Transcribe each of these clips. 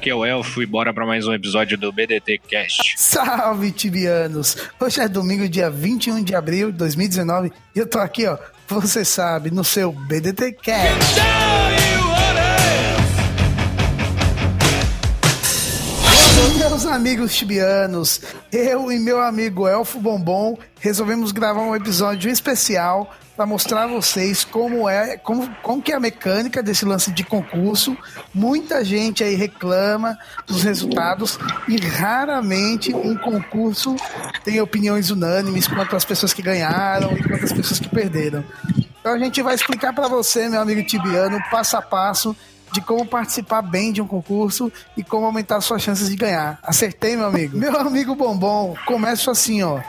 Aqui é o Elfo e bora pra mais um episódio do BDT Cast. Salve, tibianos! Hoje é domingo, dia 21 de abril de 2019 e eu tô aqui, ó, você sabe, no seu BDT Cast. Amigos tibianos, eu e meu amigo Elfo Bombom resolvemos gravar um episódio especial para mostrar a vocês como é, como, como que é a mecânica desse lance de concurso. Muita gente aí reclama dos resultados e raramente um concurso tem opiniões unânimes quanto às pessoas que ganharam e quanto às pessoas que perderam. Então a gente vai explicar para você, meu amigo tibiano, passo a passo de como participar bem de um concurso e como aumentar suas chances de ganhar. Acertei, meu amigo? Meu amigo Bombom, começo assim, ó.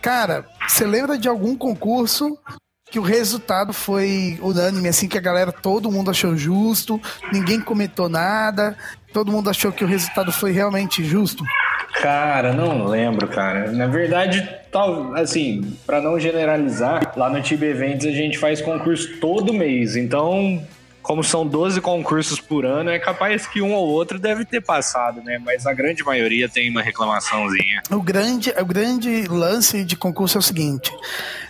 Cara, você lembra de algum concurso que o resultado foi unânime, assim, que a galera, todo mundo achou justo, ninguém comentou nada, todo mundo achou que o resultado foi realmente justo? Cara, não lembro, cara. Na verdade, tal, assim, para não generalizar, lá no Tibe Eventos a gente faz concurso todo mês, então como são 12 concursos por ano, é capaz que um ou outro deve ter passado, né? Mas a grande maioria tem uma reclamaçãozinha. O grande, o grande lance de concurso é o seguinte: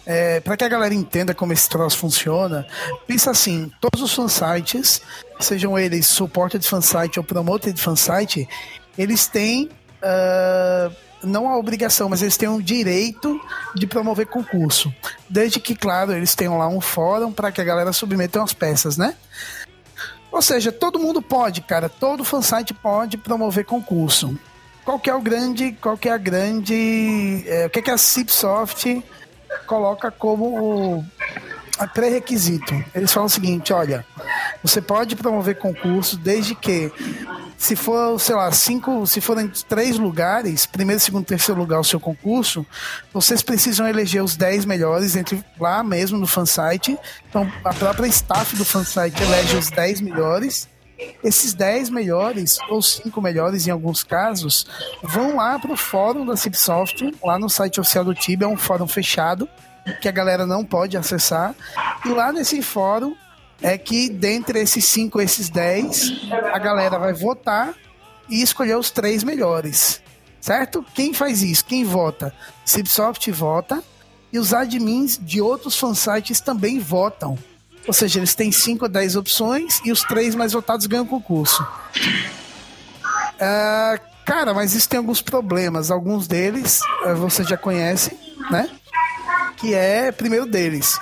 é, para que a galera entenda como esse troço funciona, pensa assim: todos os fansites, sejam eles supported fansite ou promoted fansite, eles têm. Uh, não a obrigação, mas eles têm o direito de promover concurso. Desde que, claro, eles tenham lá um fórum para que a galera submeta as peças, né? Ou seja, todo mundo pode, cara. Todo fansite pode promover concurso. Qual que é o grande, qual que é a grande, é, o que, é que a Cipsoft coloca como pré-requisito? Eles falam o seguinte, olha, você pode promover concurso desde que se for, sei lá, cinco, se forem três lugares, primeiro, segundo, terceiro lugar o seu concurso, vocês precisam eleger os dez melhores entre lá mesmo no fansite. Então, a própria staff do fansite elege os dez melhores. Esses 10 melhores, ou 5 melhores em alguns casos, vão lá para o fórum da Cipsoft, lá no site oficial do Tibia, é um fórum fechado, que a galera não pode acessar. E lá nesse fórum é que dentre esses 5, esses 10, a galera vai votar e escolher os três melhores. Certo? Quem faz isso? Quem vota? Cipsoft vota e os admins de outros fansites também votam. Ou seja, eles têm 5 ou 10 opções e os três mais votados ganham o concurso. Uh, cara, mas isso tem alguns problemas. Alguns deles uh, você já conhece, né? Que é, primeiro deles,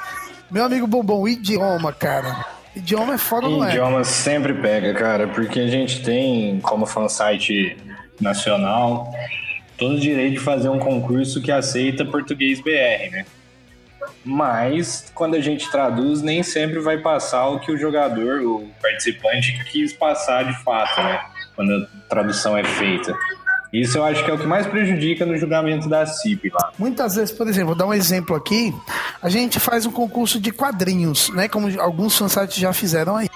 meu amigo Bombom, idioma, cara. Idioma é foda, não é? Idioma sempre pega, cara, porque a gente tem, como fansite nacional, todo o direito de fazer um concurso que aceita português BR, né? Mas quando a gente traduz, nem sempre vai passar o que o jogador, o participante, quis passar de fato, né? Quando a tradução é feita. Isso eu acho que é o que mais prejudica no julgamento da CIP lá. Muitas vezes, por exemplo, vou dar um exemplo aqui. A gente faz um concurso de quadrinhos, né? Como alguns fansites já fizeram aí.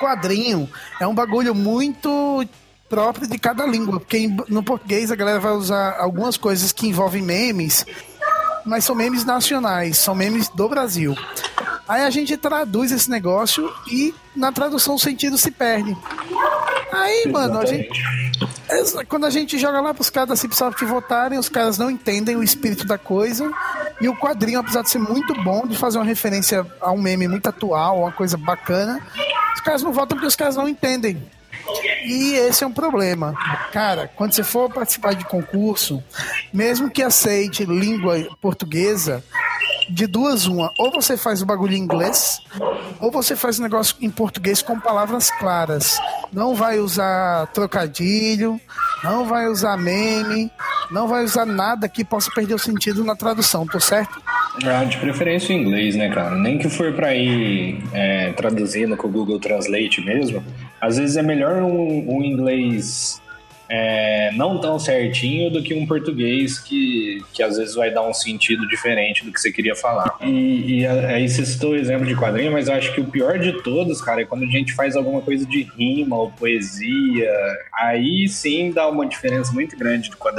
Quadrinho é um bagulho muito próprio de cada língua, porque no português a galera vai usar algumas coisas que envolvem memes, mas são memes nacionais, são memes do Brasil. Aí a gente traduz esse negócio e na tradução o sentido se perde. Aí, mano, a gente. Quando a gente joga lá pros caras da Cipsoft votarem, os caras não entendem o espírito da coisa. E o quadrinho, apesar de ser muito bom, de fazer uma referência a um meme muito atual, uma coisa bacana, os caras não votam porque os caras não entendem. E esse é um problema. Cara, quando você for participar de concurso, mesmo que aceite língua portuguesa, de duas uma, ou você faz o bagulho em inglês, ou você faz o negócio em português com palavras claras. Não vai usar trocadilho, não vai usar meme, Não vai usar nada que possa perder o sentido na tradução, tô certo? Ah, de preferência em inglês, né, cara? Nem que for pra ir é, traduzindo com o Google Translate mesmo. Às vezes é melhor um, um inglês é, não tão certinho do que um português que, que às vezes vai dar um sentido diferente do que você queria falar. E, e aí você citou o exemplo de quadrinho, mas eu acho que o pior de todos, cara, é quando a gente faz alguma coisa de rima ou poesia. Aí sim dá uma diferença muito grande do quadrinho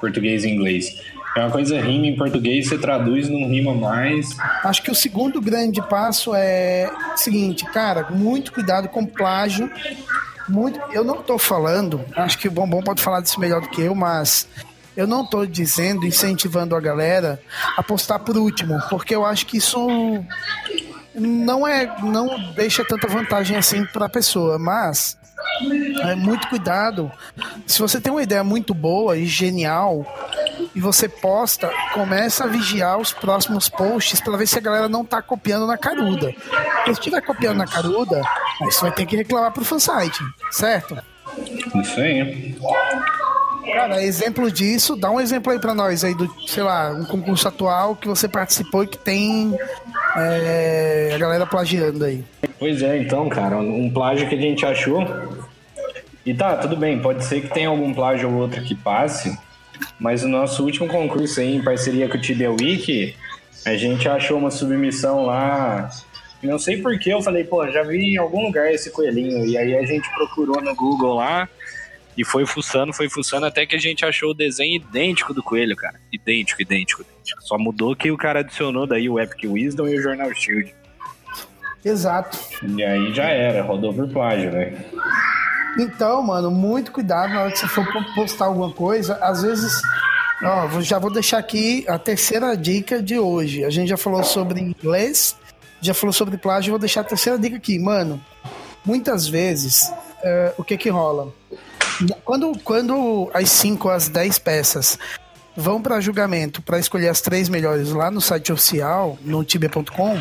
português e inglês. É uma coisa rima em português, você traduz, não rima mais. Acho que o segundo grande passo é o seguinte, cara, muito cuidado com plágio muito. Eu não estou falando, acho que o Bombom pode falar disso melhor do que eu, mas eu não estou dizendo, incentivando a galera a postar por último, porque eu acho que isso não é, não deixa tanta vantagem assim para a pessoa, mas é muito cuidado. Se você tem uma ideia muito boa e genial e você posta, começa a vigiar os próximos posts para ver se a galera não tá copiando na caruda. Porque se estiver copiando na caruda, aí você vai ter que reclamar pro fansite, certo? Isso aí. Cara, exemplo disso, dá um exemplo aí pra nós aí do, sei lá, um concurso atual que você participou e que tem é, a galera plagiando aí. Pois é, então, cara, um plágio que a gente achou. E tá, tudo bem, pode ser que tenha algum plágio ou outro que passe, mas o nosso último concurso aí, em parceria com o Tibia Wiki, a gente achou uma submissão lá. Não sei porquê, eu falei, pô, já vi em algum lugar esse coelhinho. E aí a gente procurou no Google lá e foi fuçando, foi fuçando até que a gente achou o desenho idêntico do coelho, cara. Idêntico, idêntico, idêntico. Só mudou que o cara adicionou daí o Epic Wisdom e o Jornal Shield. Exato. E aí já era, rodou por plágio, né? Então, mano, muito cuidado na hora que você for postar alguma coisa. Às vezes, ó, já vou deixar aqui a terceira dica de hoje. A gente já falou sobre inglês, já falou sobre plágio, vou deixar a terceira dica aqui. Mano, muitas vezes, uh, o que que rola? Quando, quando as 5 as 10 peças vão para julgamento para escolher as três melhores lá no site oficial, no tibia.com,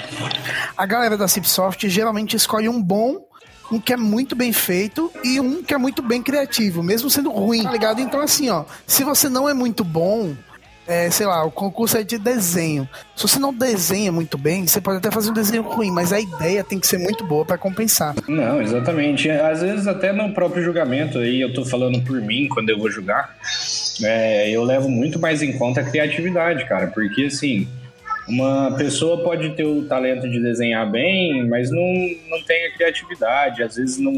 a galera da Cipsoft geralmente escolhe um bom um que é muito bem feito e um que é muito bem criativo, mesmo sendo ruim, tá ligado? Então, assim, ó, se você não é muito bom, é, sei lá, o concurso é de desenho. Se você não desenha muito bem, você pode até fazer um desenho ruim, mas a ideia tem que ser muito boa para compensar. Não, exatamente. Às vezes até no próprio julgamento, aí eu tô falando por mim quando eu vou julgar, é, eu levo muito mais em conta a criatividade, cara, porque assim, uma pessoa pode ter o talento de desenhar bem, mas não, não tem a criatividade, às vezes não.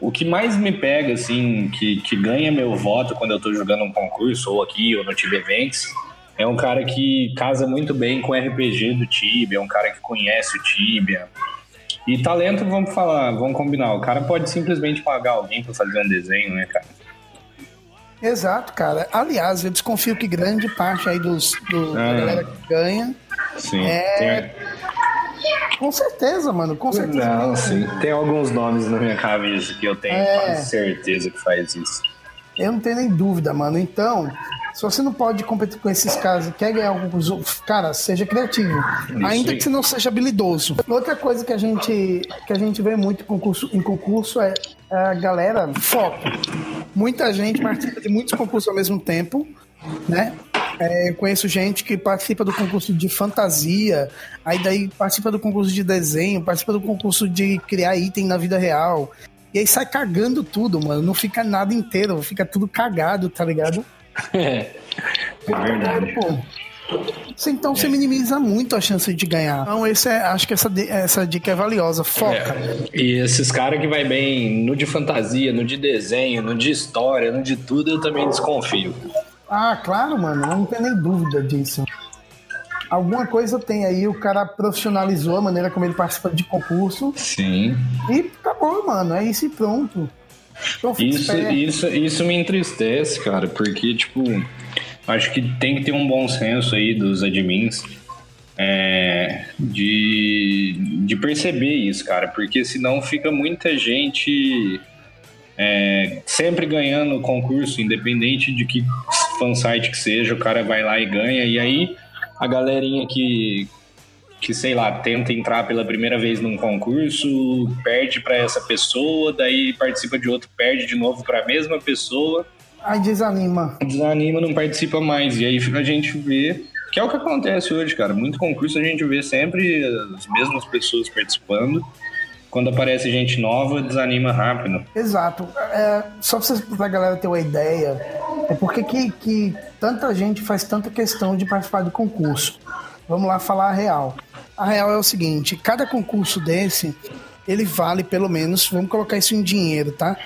O que mais me pega, assim, que, que ganha meu voto quando eu tô jogando um concurso, ou aqui, ou no Tibia Events, é um cara que casa muito bem com o RPG do Tibia, é um cara que conhece o Tibia. E talento, vamos falar, vamos combinar, o cara pode simplesmente pagar alguém para fazer um desenho, né, cara? Exato, cara. Aliás, eu desconfio que grande parte aí dos, do, da ah. galera que ganha sim, é. Com certeza, mano, com certeza. Não, sim. Tem alguns nomes na minha cabeça que eu tenho é... certeza que faz isso. Eu não tenho nem dúvida, mano. Então, se você não pode competir com esses caras e quer ganhar alguns cara, seja criativo. Isso ainda aí. que você não seja habilidoso. Outra coisa que a gente, que a gente vê muito em concurso, em concurso é a galera foco. Muita gente participa de muitos concursos ao mesmo tempo, né? É, eu conheço gente que participa do concurso de fantasia, aí daí participa do concurso de desenho, participa do concurso de criar item na vida real. E aí sai cagando tudo, mano. Não fica nada inteiro, fica tudo cagado, tá ligado? É, é verdade. Pô, então você minimiza muito a chance de ganhar. Então, esse é, acho que essa, essa dica é valiosa. Foca. É. E esses caras que vai bem no de fantasia, no de desenho, no de história, no de tudo, eu também desconfio. Ah, claro, mano. Não tem nem dúvida disso. Alguma coisa tem aí, o cara profissionalizou a maneira como ele participa de concurso. Sim. E acabou, mano. É isso e pronto. Isso, isso, isso me entristece, cara, porque, tipo, acho que tem que ter um bom senso aí dos admins é, de, de perceber isso, cara, porque senão fica muita gente é, sempre ganhando o concurso, independente de que fansite que seja, o cara vai lá e ganha, e aí a galerinha que, que sei lá, tenta entrar pela primeira vez num concurso, perde para essa pessoa, daí participa de outro, perde de novo para a mesma pessoa. Aí desanima. Desanima, não participa mais. E aí a gente vê. Que é o que acontece hoje, cara. Muito concurso a gente vê sempre as mesmas pessoas participando. Quando aparece gente nova, desanima rápido. Exato. É, só pra, pra galera ter uma ideia, é porque que, que tanta gente faz tanta questão de participar de concurso. Vamos lá falar a real. A real é o seguinte: cada concurso desse ele vale pelo menos, vamos colocar isso em dinheiro, tá?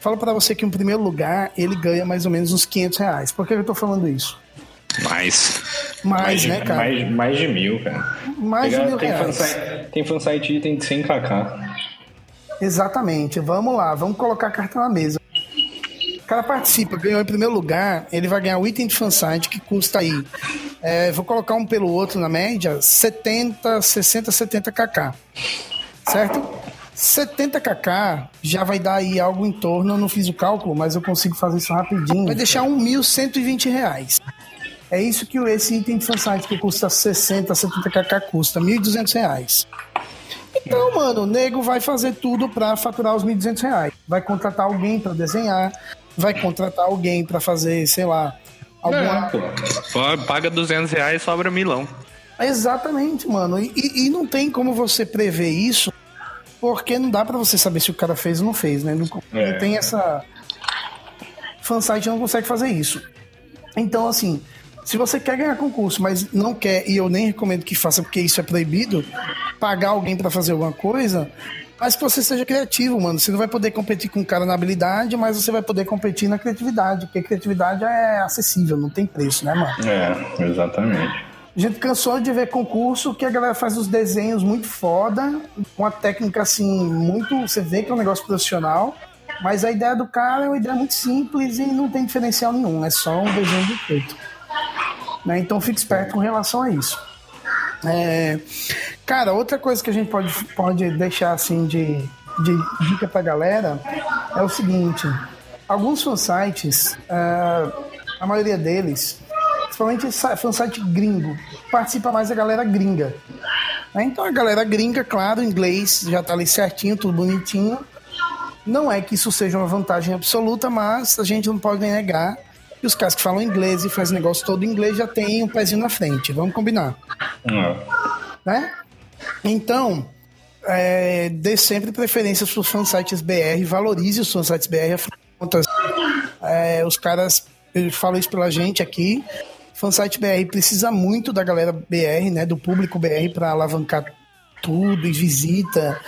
Falo para você que em primeiro lugar ele ganha mais ou menos uns 500 reais. Por que eu tô falando isso? Mais. Mais, mais né, cara? Mais, mais de mil, cara. Mais Pegar- de mil tem reais. fansite, tem fansite item de 100kk. Exatamente. Vamos lá, vamos colocar a carta na mesa. O cara participa, ganhou em primeiro lugar, ele vai ganhar o item de fansite que custa aí. é, vou colocar um pelo outro na média, 70, 60, 70 kk. Certo? 70 kk já vai dar aí algo em torno, eu não fiz o cálculo, mas eu consigo fazer isso rapidinho. Vai deixar 1.120 reais. É isso que esse item de fansite que custa 60, 70 kk custa, 1.200 reais. Então, mano, o nego vai fazer tudo pra faturar os 1.200 reais. Vai contratar alguém pra desenhar, vai contratar alguém pra fazer, sei lá, alguma. É, pô. Pô, Paga 200 reais sobra milão. Exatamente, mano. E, e- e não tem como você prever isso, porque não dá pra você saber se o cara fez ou não fez, né? Não, É. não tem essa. Fansite não consegue fazer isso. Então, assim, se você quer ganhar concurso, mas não quer, e eu nem recomendo que faça porque isso é proibido, pagar alguém pra fazer alguma coisa, mas que você seja criativo, mano. Você não vai poder competir com o cara na habilidade, mas você vai poder competir na criatividade, porque criatividade é acessível, não tem preço, né, mano? É, exatamente. A gente cansou de ver concurso que a galera faz os desenhos muito foda, com a técnica assim, muito. Você vê que é um negócio profissional, mas a ideia do cara é uma ideia muito simples e não tem diferencial nenhum, é só um desenho de feito. Né? Então fique esperto com relação a isso. É, cara, outra coisa que a gente pode, pode deixar assim de, de dica pra galera é o seguinte: alguns fansites, ah, a maioria deles, principalmente fansite gringo, participa mais a galera gringa. Né? Então a galera gringa, claro, inglês já tá ali certinho, tudo bonitinho. Não é que isso seja uma vantagem absoluta, mas a gente não pode negar que os caras que falam inglês e fazem negócio todo em inglês já tem um pezinho na frente. Vamos combinar Né? Então, é, dê sempre preferência para os fansites BR, valorize os fansites BR, afinal de contas, é, os caras, eu falo isso pela gente aqui, fansite BR precisa muito da galera BR, né, do público BR para alavancar tudo e visita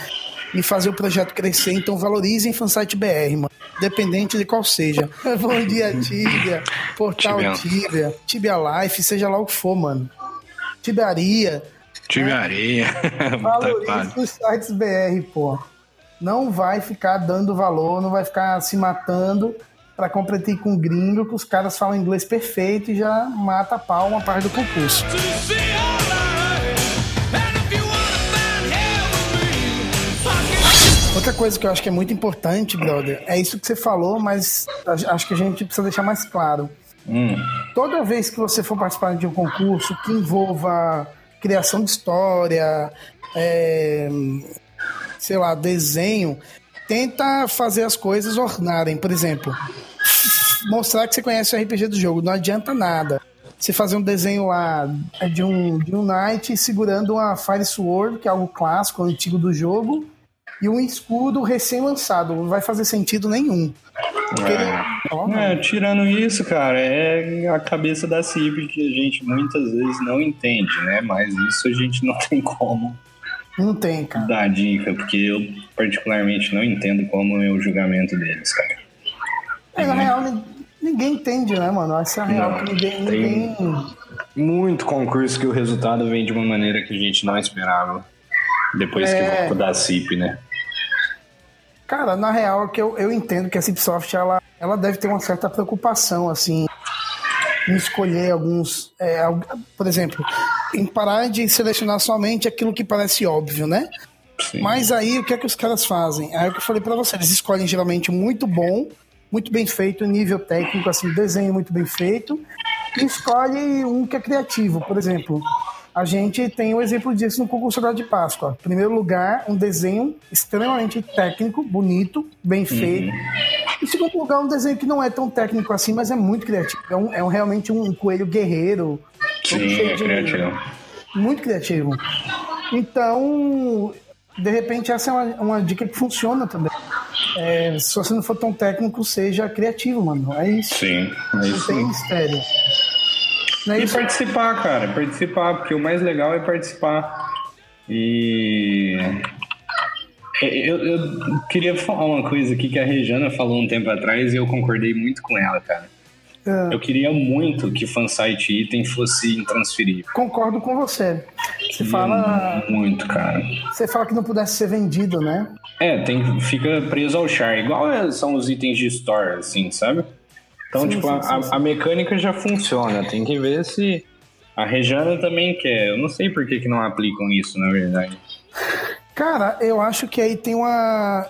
e fazer o projeto crescer, então valorizem fansite BR, mano. Independente de qual seja. Bom dia, Tibia, Portal. Tibia, Tibia Life, seja lá o que for, mano. Tibiaria, Time areia. tá Valorize os sites BR, pô. Não vai ficar dando valor, não vai ficar se matando pra competir com gringo, que os caras falam inglês perfeito e já mata a pau uma parte do concurso. Outra coisa que eu acho que é muito importante, brother, é isso que você falou, mas acho que a gente precisa deixar mais claro. Hum. Toda vez que você for participar de um concurso que envolva criação de história, é, sei lá, desenho, tenta fazer as coisas ornarem. Por exemplo, mostrar que você conhece o RPG do jogo. Não adianta nada. Você fazer um desenho lá de um, de um knight segurando uma Fire Sword, que é algo clássico, antigo do jogo, e um escudo recém-lançado. Não vai fazer sentido nenhum. Ele- Ó, É, tirando isso, cara, é a cabeça da CIP que a gente muitas vezes não entende, né? Mas isso a gente não tem como Não tem, cara. dar dica, porque eu particularmente não entendo como é o julgamento deles, cara. É, na real, ni- ninguém entende, né, mano? Essa é a real Não, que ninguém, tem- ninguém. Muito concurso que o resultado vem de uma maneira que a gente não esperava. Depois É. que voltou da CIP, né? Cara, na real, que eu, eu entendo que a Cipsoft ela, ela deve ter uma certa preocupação, assim, em escolher alguns. é, por exemplo, em parar de selecionar somente aquilo que parece óbvio, né? Sim. Mas aí o que é que os caras fazem? Aí é o que eu falei pra você, eles escolhem geralmente muito bom, muito bem feito, nível técnico, assim, desenho muito bem feito, e escolhe um que é criativo. Por exemplo, a gente tem um exemplo disso no concurso da de Páscoa. Em primeiro lugar, um desenho extremamente técnico, bonito, bem feito. Em segundo segundo lugar, um desenho que não é tão técnico assim, mas é muito criativo. É, um, é um, realmente um coelho guerreiro. Sim, é criativo. Muito criativo. Então, de repente, essa é uma, uma dica que funciona também. É, se você não for tão técnico, seja criativo, mano. É isso. Sim, é isso. Não tem mistério. É e participar, cara. Participar, porque o mais legal é participar. E. Eu, eu queria falar uma coisa aqui que a Rejana falou um tempo atrás e eu concordei muito com ela, cara. É. Eu queria muito que fansite item fosse intransferível. Concordo com você. Você fala. Muito, cara. Você fala que não pudesse ser vendido, né? É, tem, fica preso ao char. Igual é, são os itens de store, assim, sabe? Então, sim, tipo, sim, a, sim, a, mecânica já funciona. Tem que ver se a Rejana também quer. Eu não sei por que, que não aplicam isso, na verdade. Cara, eu acho que aí tem uma.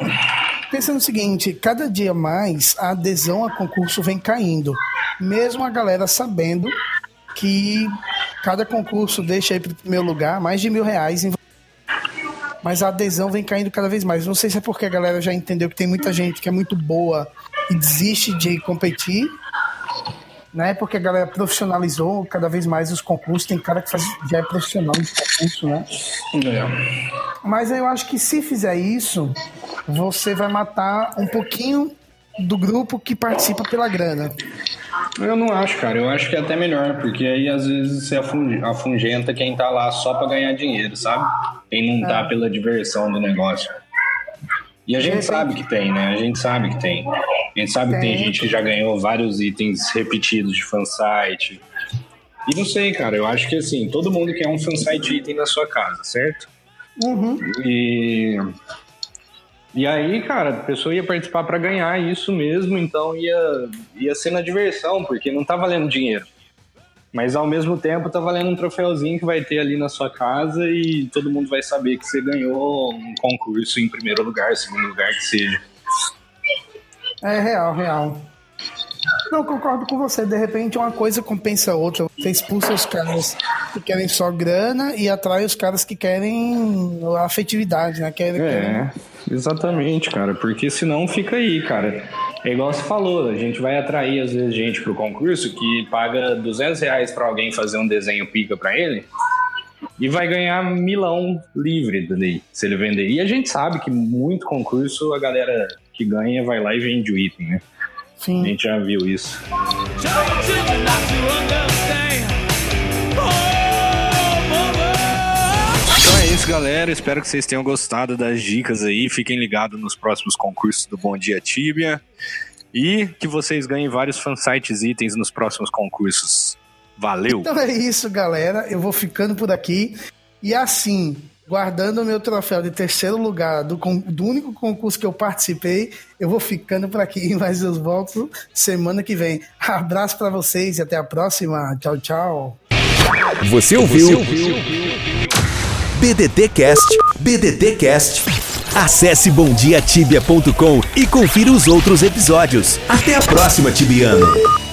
Pensa no seguinte: cada dia mais a adesão a concurso vem caindo. Mesmo a galera sabendo que cada concurso deixa aí para o primeiro lugar mais de mil reais. Em... Mas a adesão vem caindo cada vez mais. Não sei se é porque a galera já entendeu que tem muita gente que é muito boa e desiste de competir, né? Porque a galera profissionalizou cada vez mais os concursos. Tem cara que faz, já é profissional de concurso, né? É. Mas eu acho que se fizer isso, você vai matar um pouquinho do grupo que participa pela grana. Eu não acho, cara. Eu acho que é até melhor, porque aí às vezes você afungenta quem tá lá só pra ganhar dinheiro, sabe? Quem não tá é. pela diversão do negócio. E a gente sabe que tem, né? A gente sabe que tem. A gente sabe tem. que tem gente que já ganhou vários itens repetidos de fansite. E não sei, cara. Eu acho que assim, todo mundo quer um fansite item na sua casa, certo? Uhum. E e aí, cara, a pessoa ia participar para ganhar isso mesmo, então ia, ia ser na diversão, porque não tá valendo dinheiro. Mas ao mesmo tempo tá valendo um troféuzinho que vai ter ali na sua casa e todo mundo vai saber que você ganhou um concurso em primeiro lugar, segundo lugar que seja. É real, real. Não, concordo com você. De repente, uma coisa compensa a outra. Você expulsa os caras que querem só grana e atrai os caras que querem afetividade, né? Querem, é, querem... exatamente, cara. Porque senão fica aí, cara. É igual você falou, a gente vai atrair às vezes gente pro concurso que paga 200 reais pra alguém fazer um desenho pica pra ele e vai ganhar milão livre daí, se ele vender. E a gente sabe que muito concurso a galera que ganha vai lá e vende o item, né? Sim. A gente já viu isso. Então é isso, galera. Espero que vocês tenham gostado das dicas aí. Fiquem ligados nos próximos concursos do Bom Dia Tibia. E que vocês ganhem vários fansites itens nos próximos concursos. Valeu! Então é isso, galera. Eu vou ficando por aqui. E assim, guardando o meu troféu de terceiro lugar do, do único concurso que eu participei. Eu vou ficando por aqui, mas eu volto semana que vem. Abraço para vocês e até a próxima. Tchau, tchau. Você ouviu? Você ouviu? BDT Cast, BDT Cast. Acesse bomdiatibia.com e confira os outros episódios. Até a próxima, Tibiano.